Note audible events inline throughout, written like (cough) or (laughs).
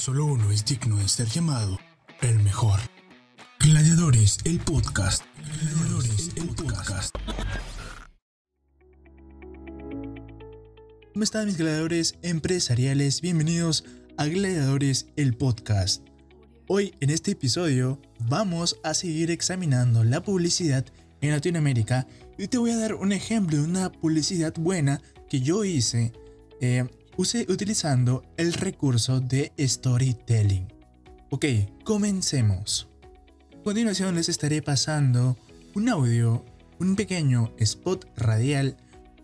Solo uno es digno de ser llamado el mejor. Gladiadores, el podcast. Gladiadores, el podcast. ¿Cómo están mis gladiadores empresariales? Bienvenidos a Gladiadores, el podcast. Hoy en este episodio vamos a seguir examinando la publicidad en Latinoamérica y te voy a dar un ejemplo de una publicidad buena que yo hice eh, utilizando el recurso de storytelling. Ok, comencemos. A continuación les estaré pasando un audio, un pequeño spot radial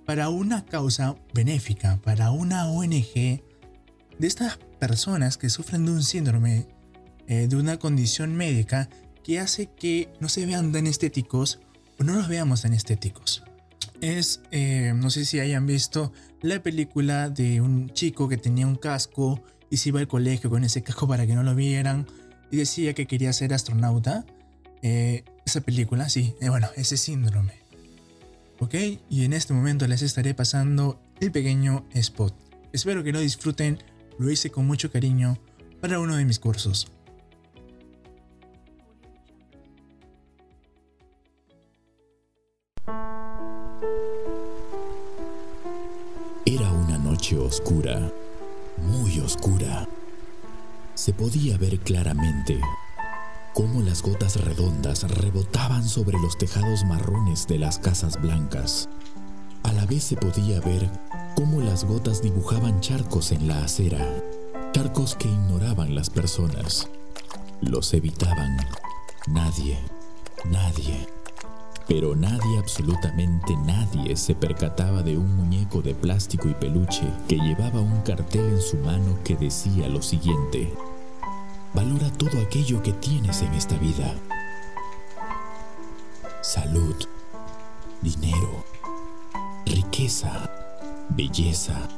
para una causa benéfica, para una ONG de estas personas que sufren de un síndrome, eh, de una condición médica que hace que no se vean tan estéticos o no los veamos tan estéticos es, eh, no sé si hayan visto la película de un chico que tenía un casco y se iba al colegio con ese casco para que no lo vieran y decía que quería ser astronauta. Eh, esa película, sí, eh, bueno, ese síndrome. ¿Ok? Y en este momento les estaré pasando el pequeño spot. Espero que lo disfruten, lo hice con mucho cariño para uno de mis cursos. Oscura, muy oscura. Se podía ver claramente cómo las gotas redondas rebotaban sobre los tejados marrones de las casas blancas. A la vez se podía ver cómo las gotas dibujaban charcos en la acera, charcos que ignoraban las personas. Los evitaban. Nadie, nadie pero nadie, absolutamente nadie, se percataba de un muñeco de plástico y peluche que llevaba un cartel en su mano que decía lo siguiente. Valora todo aquello que tienes en esta vida. Salud, dinero, riqueza, belleza,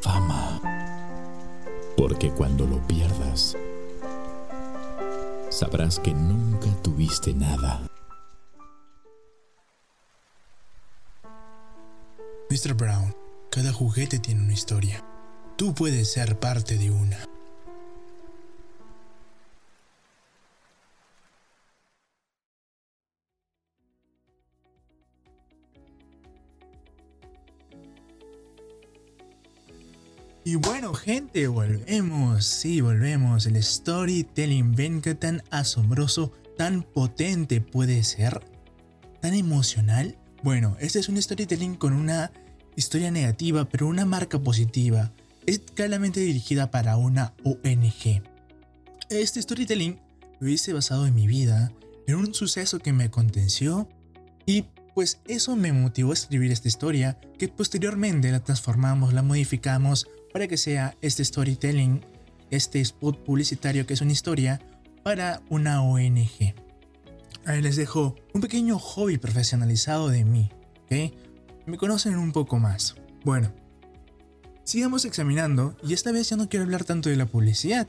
fama. Porque cuando lo pierdas, sabrás que nunca tuviste nada. Mr. Brown, cada juguete tiene una historia. Tú puedes ser parte de una. Y bueno, gente, volvemos. Sí, volvemos. El storytelling, ven que tan asombroso, tan potente puede ser, tan emocional. Bueno, este es un storytelling con una historia negativa, pero una marca positiva. Es claramente dirigida para una ONG. Este storytelling lo hice basado en mi vida, en un suceso que me aconteció y pues eso me motivó a escribir esta historia que posteriormente la transformamos, la modificamos para que sea este storytelling, este spot publicitario que es una historia para una ONG. Ahí les dejo un pequeño hobby profesionalizado de mí, ¿ok? Me conocen un poco más. Bueno, sigamos examinando y esta vez ya no quiero hablar tanto de la publicidad.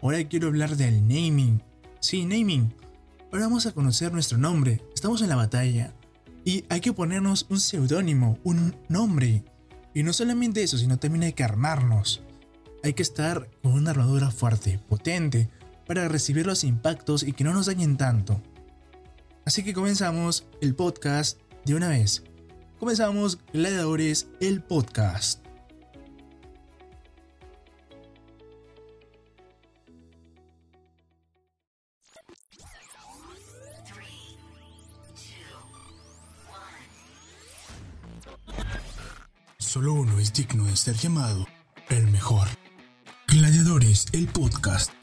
Ahora quiero hablar del naming. Sí, naming. Ahora vamos a conocer nuestro nombre. Estamos en la batalla y hay que ponernos un seudónimo, un nombre. Y no solamente eso, sino también hay que armarnos. Hay que estar con una armadura fuerte, potente, para recibir los impactos y que no nos dañen tanto. Así que comenzamos el podcast de una vez. Comenzamos Gladiadores, el podcast. Solo uno es digno de ser llamado el mejor. Gladiadores, el podcast.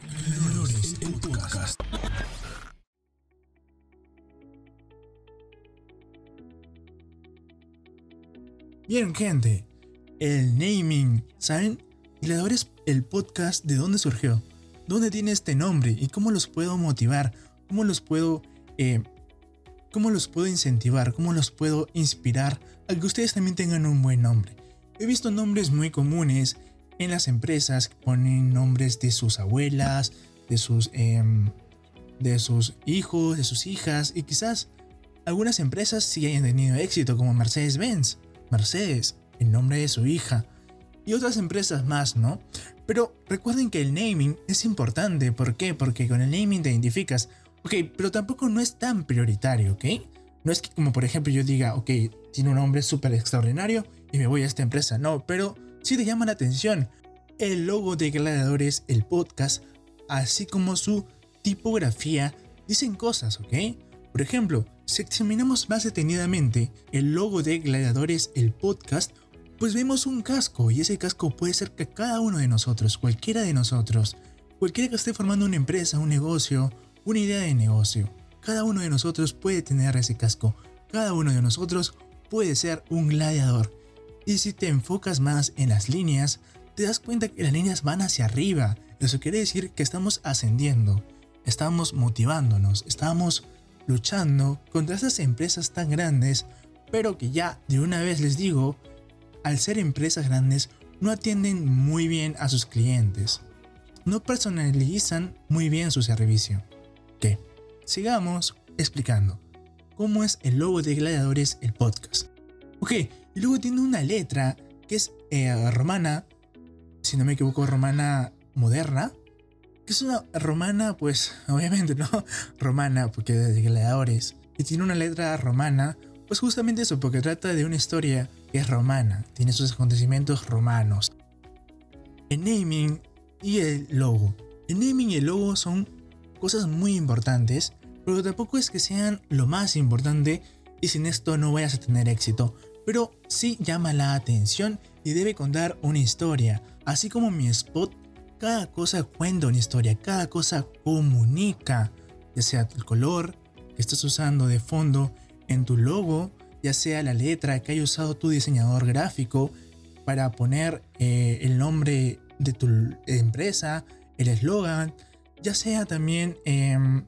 Bien, gente, el naming, ¿saben? Gladiadores, el podcast, ¿de dónde surgió? ¿Dónde tiene este nombre? ¿Y cómo los puedo motivar? ¿Cómo los puedo, eh, cómo los puedo incentivar? ¿Cómo los puedo inspirar a que ustedes también tengan un buen nombre? He visto nombres muy comunes en las empresas que ponen nombres de sus abuelas, de sus, em, de sus hijos, de sus hijas, y quizás algunas empresas sí hayan tenido éxito, como Mercedes-Benz Mercedes, en nombre de su hija, y otras empresas más, ¿no? Pero recuerden que el naming es importante. ¿Por qué? Porque con el naming te identificas. Ok, pero tampoco no es tan prioritario, ¿ok? No es que como por ejemplo yo diga, ok, tiene un nombre súper extraordinario y me voy a esta empresa. No, pero sí te llama la atención. El logo de Gladiadores, el podcast, así como su tipografía, dicen cosas, ¿ok? Por ejemplo, si examinamos más detenidamente el logo de Gladiadores, el podcast, pues vemos un casco y ese casco puede ser que cada uno de nosotros, cualquiera de nosotros, cualquiera que esté formando una empresa, un negocio, una idea de negocio, cada uno de nosotros puede tener ese casco, cada uno de nosotros puede ser un gladiador. Y si te enfocas más en las líneas, te das cuenta que las líneas van hacia arriba. Eso quiere decir que estamos ascendiendo, estamos motivándonos, estamos luchando contra esas empresas tan grandes, pero que ya de una vez les digo, al ser empresas grandes, no atienden muy bien a sus clientes. No personalizan muy bien su servicio. ¿Qué? Sigamos explicando. ¿Cómo es el logo de Gladiadores el podcast? Ok, y luego tiene una letra que es eh, romana, si no me equivoco, romana moderna. Que es una romana, pues obviamente, ¿no? (laughs) Romana, porque de gladiadores. Y tiene una letra romana, pues justamente eso, porque trata de una historia es romana, tiene sus acontecimientos romanos. El naming y el logo. El naming y el logo son cosas muy importantes, pero tampoco es que sean lo más importante y sin esto no vayas a tener éxito. Pero sí llama la atención y debe contar una historia. Así como mi spot, cada cosa cuenta una historia, cada cosa comunica, ya sea el color que estás usando de fondo en tu logo, ya sea la letra que haya usado tu diseñador gráfico para poner eh, el nombre de tu empresa, el eslogan, ya sea también em,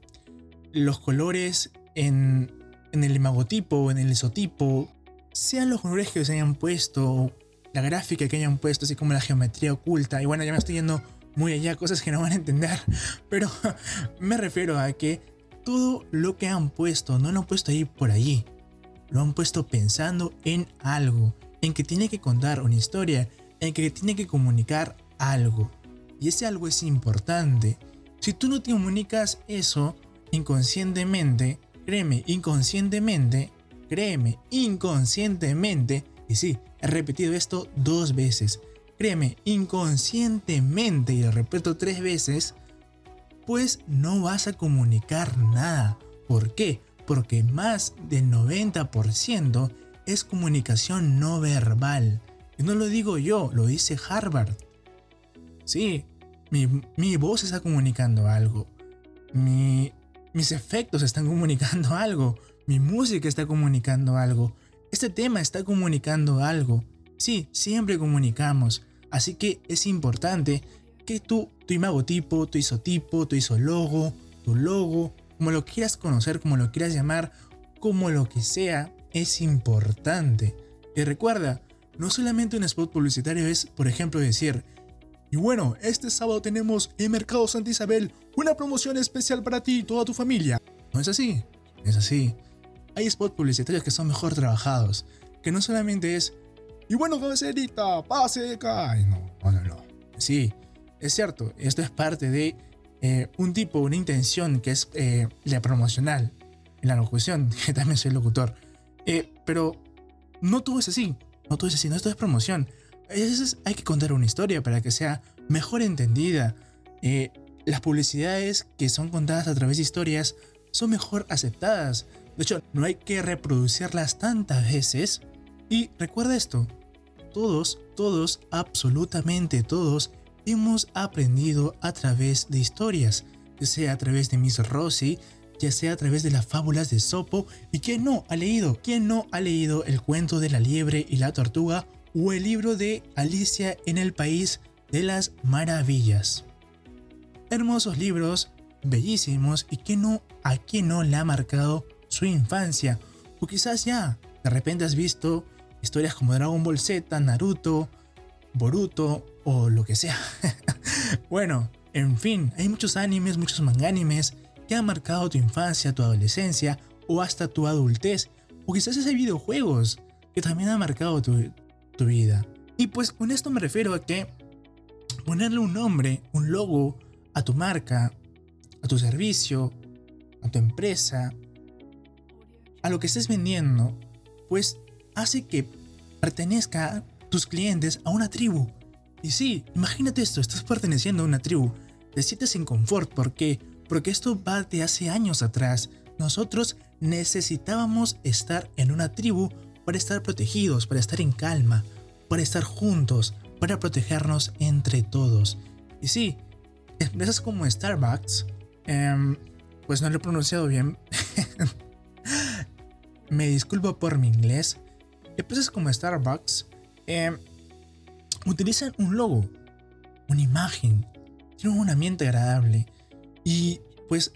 los colores en, en el imagotipo, en el isotipo, sean los colores que se hayan puesto, la gráfica que hayan puesto, así como la geometría oculta. Y bueno, ya me estoy yendo muy allá, cosas que no van a entender, (laughs) pero (laughs) me refiero a que todo lo que han puesto no lo han puesto ahí por allí lo han puesto pensando en algo, en que tiene que contar una historia, en que tiene que comunicar algo. Y ese algo es importante. Si tú no te comunicas eso inconscientemente, créeme, inconscientemente, créeme, inconscientemente, y sí, he repetido esto dos veces, créeme, inconscientemente, y lo repito tres veces, pues no vas a comunicar nada. ¿Por qué? porque más del 90% es comunicación no verbal. Y no lo digo yo, lo dice Harvard. Sí, mi, voz está comunicando algo. mis efectos están comunicando (laughs) algo. Mi música está comunicando algo. Este tema está comunicando algo. Sí, siempre comunicamos. Así que es importante que tú, tu imagotipo, tu isotipo, tu isologo, tu logo, como lo quieras conocer, como lo quieras llamar, como lo que sea, es importante. Y recuerda, no solamente un spot publicitario es, por ejemplo, decir, y bueno, este sábado tenemos en Mercado Santa Isabel una promoción especial para ti y toda tu familia. No es así, es así. Hay spots publicitarios que son mejor trabajados, que no solamente es, y bueno, cabecerita, pase acá. No, no, no, no. Sí, es cierto, esto es parte de eh, un tipo, una intención que es eh, la promocional en la locución, (laughs) que también soy locutor. Eh, pero no todo es así, no todo es así, no esto es promoción. A veces hay que contar una historia para que sea mejor entendida. las publicidades que son contadas a través de historias son mejor aceptadas. De hecho, no hay que reproducirlas tantas veces. Y recuerda esto, todos, todos, absolutamente todos, hemos aprendido a través de historias, ya sea a través de Miss Rossi, ya sea a través de las fábulas de Sopo, y quién no ha leído, quién no ha leído el cuento de la liebre y la tortuga o el libro de Alicia en el País de las Maravillas. Hermosos libros, bellísimos, y que no, a quién no le ha marcado su infancia, o quizás ya, de repente has visto historias como Dragon Ball Z, Naruto, Boruto o lo que sea. (laughs) bueno, en fin, hay muchos animes, muchos mangánimes que han marcado tu infancia, tu adolescencia o hasta tu adultez. O quizás hay videojuegos que también han marcado tu, tu vida. Y pues con esto me refiero a que, ponerle un nombre, un logo a tu marca, a tu servicio, a tu empresa, a lo que estés vendiendo, pues hace que pertenezca tus clientes a una tribu. Y sí, imagínate esto, estás perteneciendo a una tribu, te sientes en confort, ¿por qué? Porque esto va de hace años atrás. Nosotros necesitábamos estar en una tribu para estar protegidos, para estar en calma, para estar juntos, para protegernos entre todos. Y sí, empresas como Starbucks, em, pues no lo he pronunciado bien, (laughs) me disculpo por mi inglés, empresas como Starbucks em, utilizan un logo, una imagen, tienen un ambiente agradable y pues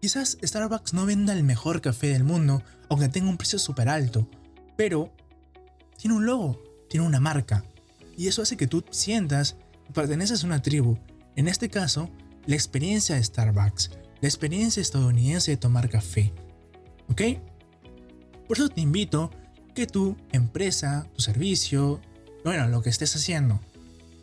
quizás Starbucks no venda el mejor café del mundo, aunque tenga un precio súper alto, pero tiene un logo, tiene una marca y eso hace que tú sientas que perteneces a una tribu. En este caso, la experiencia de Starbucks, la experiencia estadounidense de tomar café. ¿Ok? Por eso te invito que tu empresa, tu servicio, bueno, lo que estés haciendo,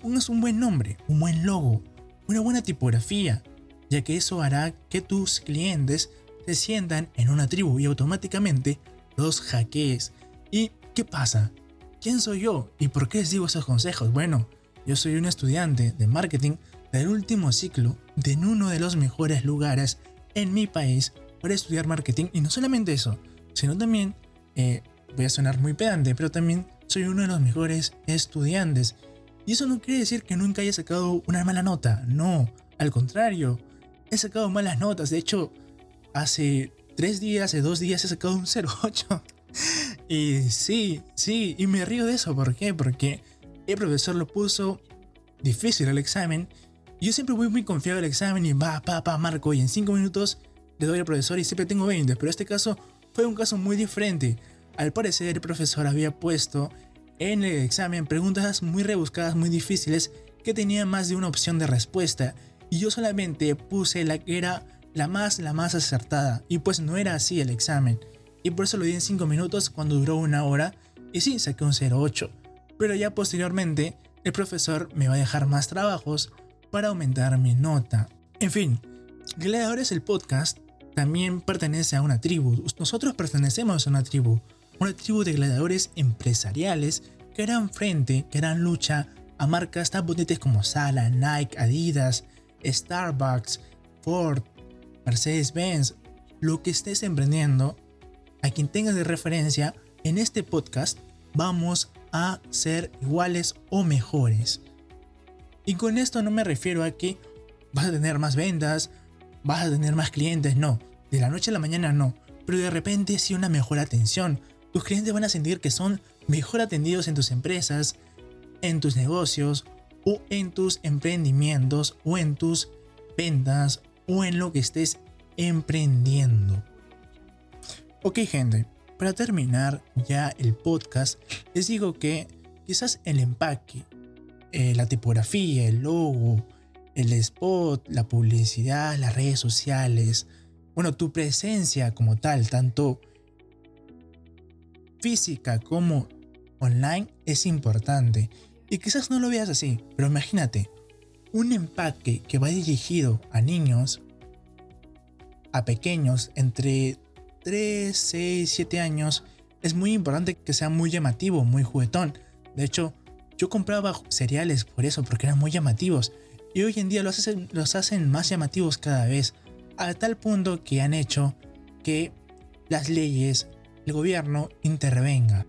pongas un buen nombre, un buen logo, una buena tipografía, ya que eso hará que tus clientes se sientan en una tribu y automáticamente los hackees. ¿Y qué pasa? ¿Quién soy yo y por qué les digo esos consejos? Bueno, yo soy un estudiante de marketing del último ciclo de uno de los mejores lugares en mi país para estudiar marketing y no solamente eso, sino también, eh, voy a sonar muy pedante, pero también soy uno de los mejores estudiantes. Y eso no quiere decir que nunca haya sacado una mala nota, no, al contrario, he sacado malas notas, de hecho, hace tres días, hace dos días he sacado un 08. (laughs) y sí, sí, y me río de eso, ¿por qué? Porque el profesor lo puso difícil el examen. Y yo siempre voy muy confiado al examen y va, pa, pa, marco. Y en 5 minutos le doy al profesor y siempre tengo 20. Pero este caso fue un caso muy diferente. Al parecer el profesor había puesto en el examen preguntas muy rebuscadas, muy difíciles, que tenían más de una opción de respuesta. Y yo solamente puse la que era la más, la más acertada. Y pues no era así el examen. Y por eso lo di en 5 minutos cuando duró una hora. Y sí, saqué un 08. Pero ya posteriormente el profesor me va a dejar más trabajos para aumentar mi nota. En fin, Gladiadores el podcast también pertenece a una tribu. Nosotros pertenecemos a una tribu. Una tribu de gladiadores empresariales que harán frente, que harán lucha a marcas tan potentes como Sala, Nike, Adidas, Starbucks, Ford, Mercedes-Benz, lo que estés emprendiendo, a quien tengas de referencia, en este podcast vamos a ser iguales o mejores. Y con esto no me refiero a que vas a tener más ventas, vas a tener más clientes, no. De la noche a la mañana no. Pero de repente sí una mejor atención. Tus clientes van a sentir que son mejor atendidos en tus empresas, en tus negocios o en tus emprendimientos o en tus ventas o en lo que estés emprendiendo. Ok gente, para terminar ya el podcast, les digo que quizás el empaque, eh, la tipografía, el logo, el spot, la publicidad, las redes sociales, bueno, tu presencia como tal, tanto física como online, es importante. Y quizás no lo veas así, pero imagínate, un empaque que va dirigido a niños, a pequeños entre 3, 6, 7 años, es muy importante que sea muy llamativo, muy juguetón. De hecho, yo compraba cereales por eso, porque eran muy llamativos. Y hoy en día los hacen, los hacen más llamativos cada vez, a tal punto que han hecho que las leyes, el gobierno intervenga.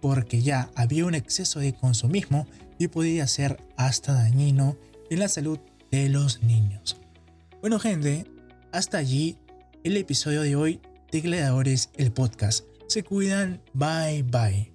Porque ya había un exceso de consumismo y podía ser hasta dañino en la salud de los niños. Bueno gente, hasta allí el episodio de hoy de Gladiadores el podcast. Se cuidan, bye bye.